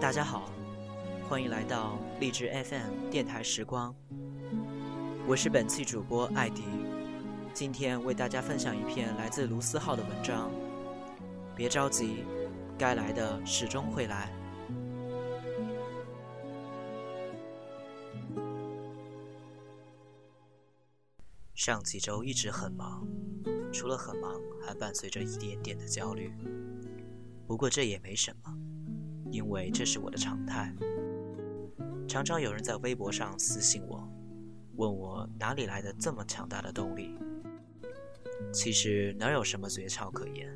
大家好，欢迎来到励志 FM 电台时光，我是本期主播艾迪，今天为大家分享一篇来自卢思浩的文章。别着急，该来的始终会来。上几周一直很忙，除了很忙，还伴随着一点点的焦虑。不过这也没什么，因为这是我的常态。常常有人在微博上私信我，问我哪里来的这么强大的动力。其实哪有什么诀窍可言，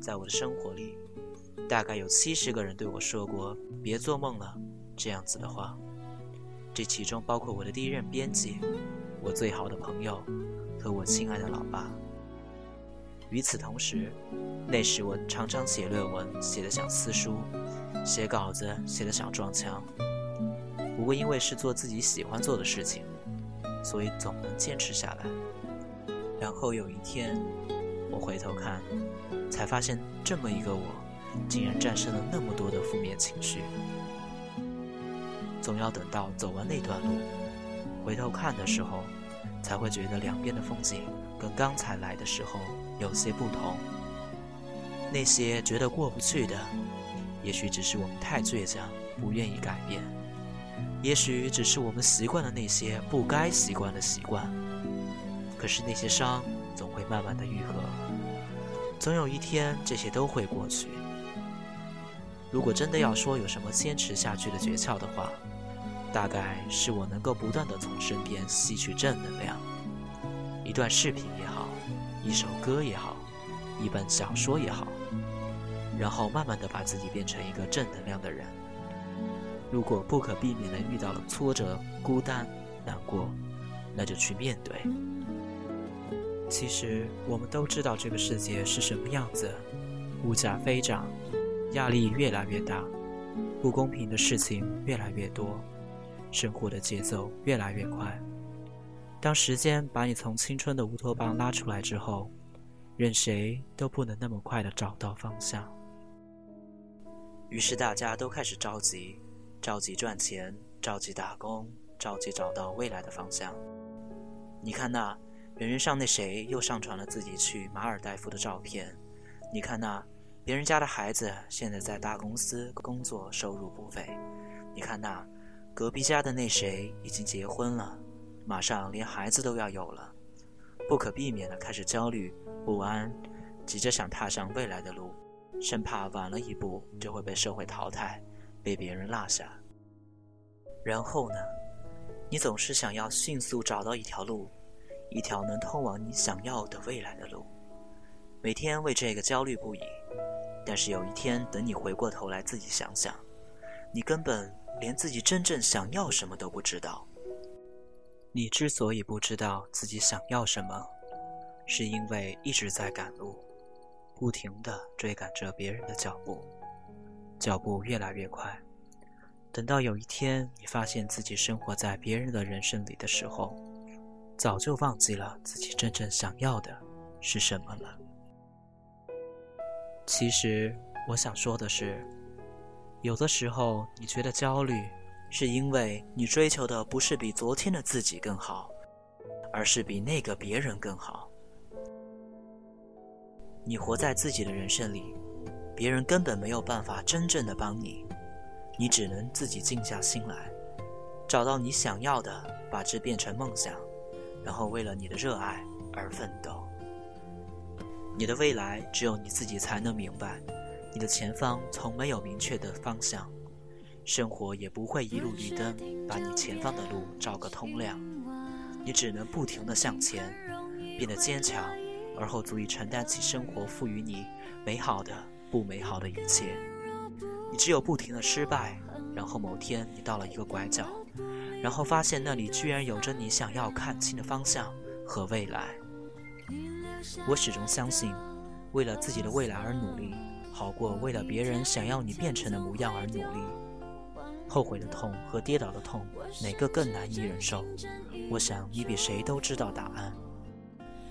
在我的生活里，大概有七十个人对我说过“别做梦了”这样子的话，这其中包括我的第一任编辑。我最好的朋友和我亲爱的老爸。与此同时，那时我常常写论文，写得像私书；写稿子，写得像撞墙。不过因为是做自己喜欢做的事情，所以总能坚持下来。然后有一天，我回头看，才发现这么一个我，竟然战胜了那么多的负面情绪。总要等到走完那段路。回头看的时候，才会觉得两边的风景跟刚才来的时候有些不同。那些觉得过不去的，也许只是我们太倔强，不愿意改变；也许只是我们习惯了那些不该习惯的习惯。可是那些伤总会慢慢的愈合，总有一天这些都会过去。如果真的要说有什么坚持下去的诀窍的话，大概是我能够不断的从身边吸取正能量，一段视频也好，一首歌也好，一本小说也好，然后慢慢的把自己变成一个正能量的人。如果不可避免的遇到了挫折、孤单、难过，那就去面对。其实我们都知道这个世界是什么样子，物价飞涨，压力越来越大，不公平的事情越来越多。生活的节奏越来越快。当时间把你从青春的乌托邦拉出来之后，任谁都不能那么快的找到方向。于是大家都开始着急，着急赚钱，着急打工，着急找到未来的方向。你看那人人上那谁又上传了自己去马尔代夫的照片？你看那别人家的孩子现在在大公司工作，收入不菲？你看那。隔壁家的那谁已经结婚了，马上连孩子都要有了，不可避免的开始焦虑不安，急着想踏上未来的路，生怕晚了一步就会被社会淘汰，被别人落下。然后呢，你总是想要迅速找到一条路，一条能通往你想要的未来的路，每天为这个焦虑不已。但是有一天，等你回过头来自己想想，你根本。连自己真正想要什么都不知道。你之所以不知道自己想要什么，是因为一直在赶路，不停地追赶着别人的脚步，脚步越来越快。等到有一天你发现自己生活在别人的人生里的时候，早就忘记了自己真正想要的是什么了。其实我想说的是。有的时候，你觉得焦虑，是因为你追求的不是比昨天的自己更好，而是比那个别人更好。你活在自己的人生里，别人根本没有办法真正的帮你，你只能自己静下心来，找到你想要的，把之变成梦想，然后为了你的热爱而奋斗。你的未来只有你自己才能明白。你的前方从没有明确的方向，生活也不会一路绿灯把你前方的路照个通亮，你只能不停的向前，变得坚强，而后足以承担起生活赋予你美好的、不美好的一切。你只有不停的失败，然后某天你到了一个拐角，然后发现那里居然有着你想要看清的方向和未来。我始终相信，为了自己的未来而努力。好过为了别人想要你变成的模样而努力，后悔的痛和跌倒的痛，哪个更难以忍受？我想你比谁都知道答案。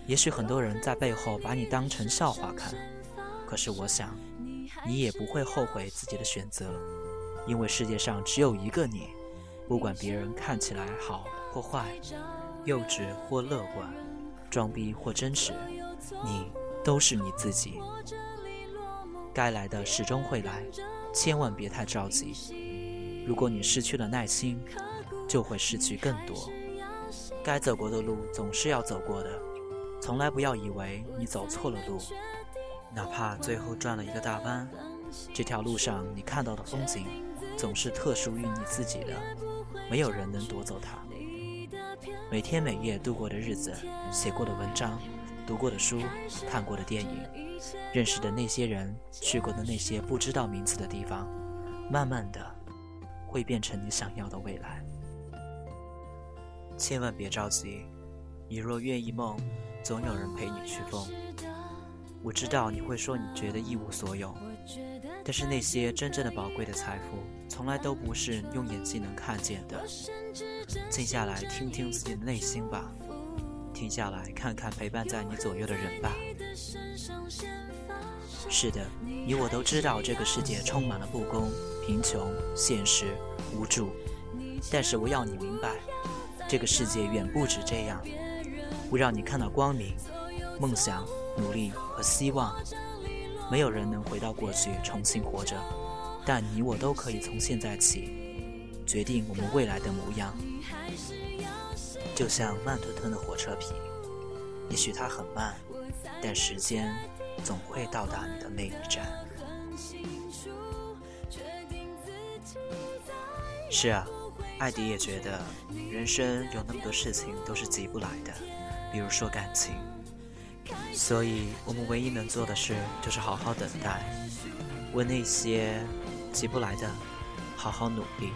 也许很多人在背后把你当成笑话看，可是我想，你也不会后悔自己的选择，因为世界上只有一个你，不管别人看起来好或坏，幼稚或乐观，装逼或真实，你都是你自己。该来的始终会来，千万别太着急。如果你失去了耐心，就会失去更多。该走过的路总是要走过的，从来不要以为你走错了路，哪怕最后转了一个大弯，这条路上你看到的风景总是特属于你自己的，没有人能夺走它。每天每夜度过的日子，写过的文章，读过的书，看过的电影，认识的那些人，去过的那些不知道名字的地方，慢慢的会变成你想要的未来。千万别着急，你若愿意梦，总有人陪你去疯。我知道你会说你觉得一无所有，但是那些真正的宝贵的财富，从来都不是用眼睛能看见的。静下来，听听自己的内心吧；停下来，看看陪伴在你左右的人吧。是的，你我都知道这个世界充满了不公、贫穷、现实、无助，但是我要你明白。这个世界远不止这样，我让你看到光明、梦想、努力和希望。没有人能回到过去重新活着，但你我都可以从现在起决定我们未来的模样。就像慢吞吞的火车皮，也许它很慢，但时间总会到达你的那一站。是啊。艾迪也觉得，人生有那么多事情都是急不来的，比如说感情。所以我们唯一能做的事，就是好好等待，为那些急不来的，好好努力。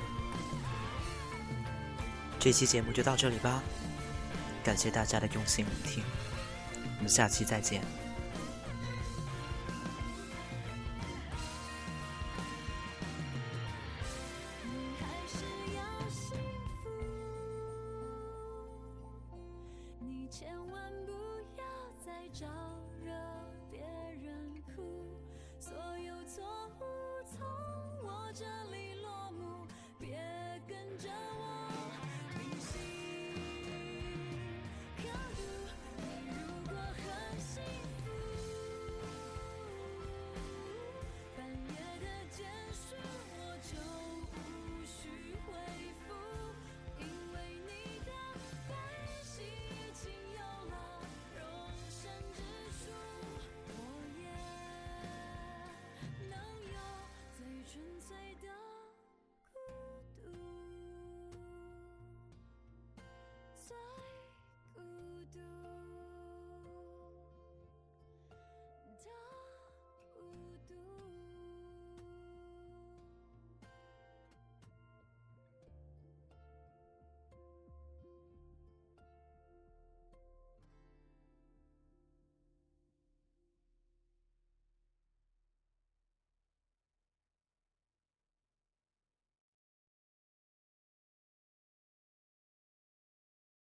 这期节目就到这里吧，感谢大家的用心聆听，我们下期再见。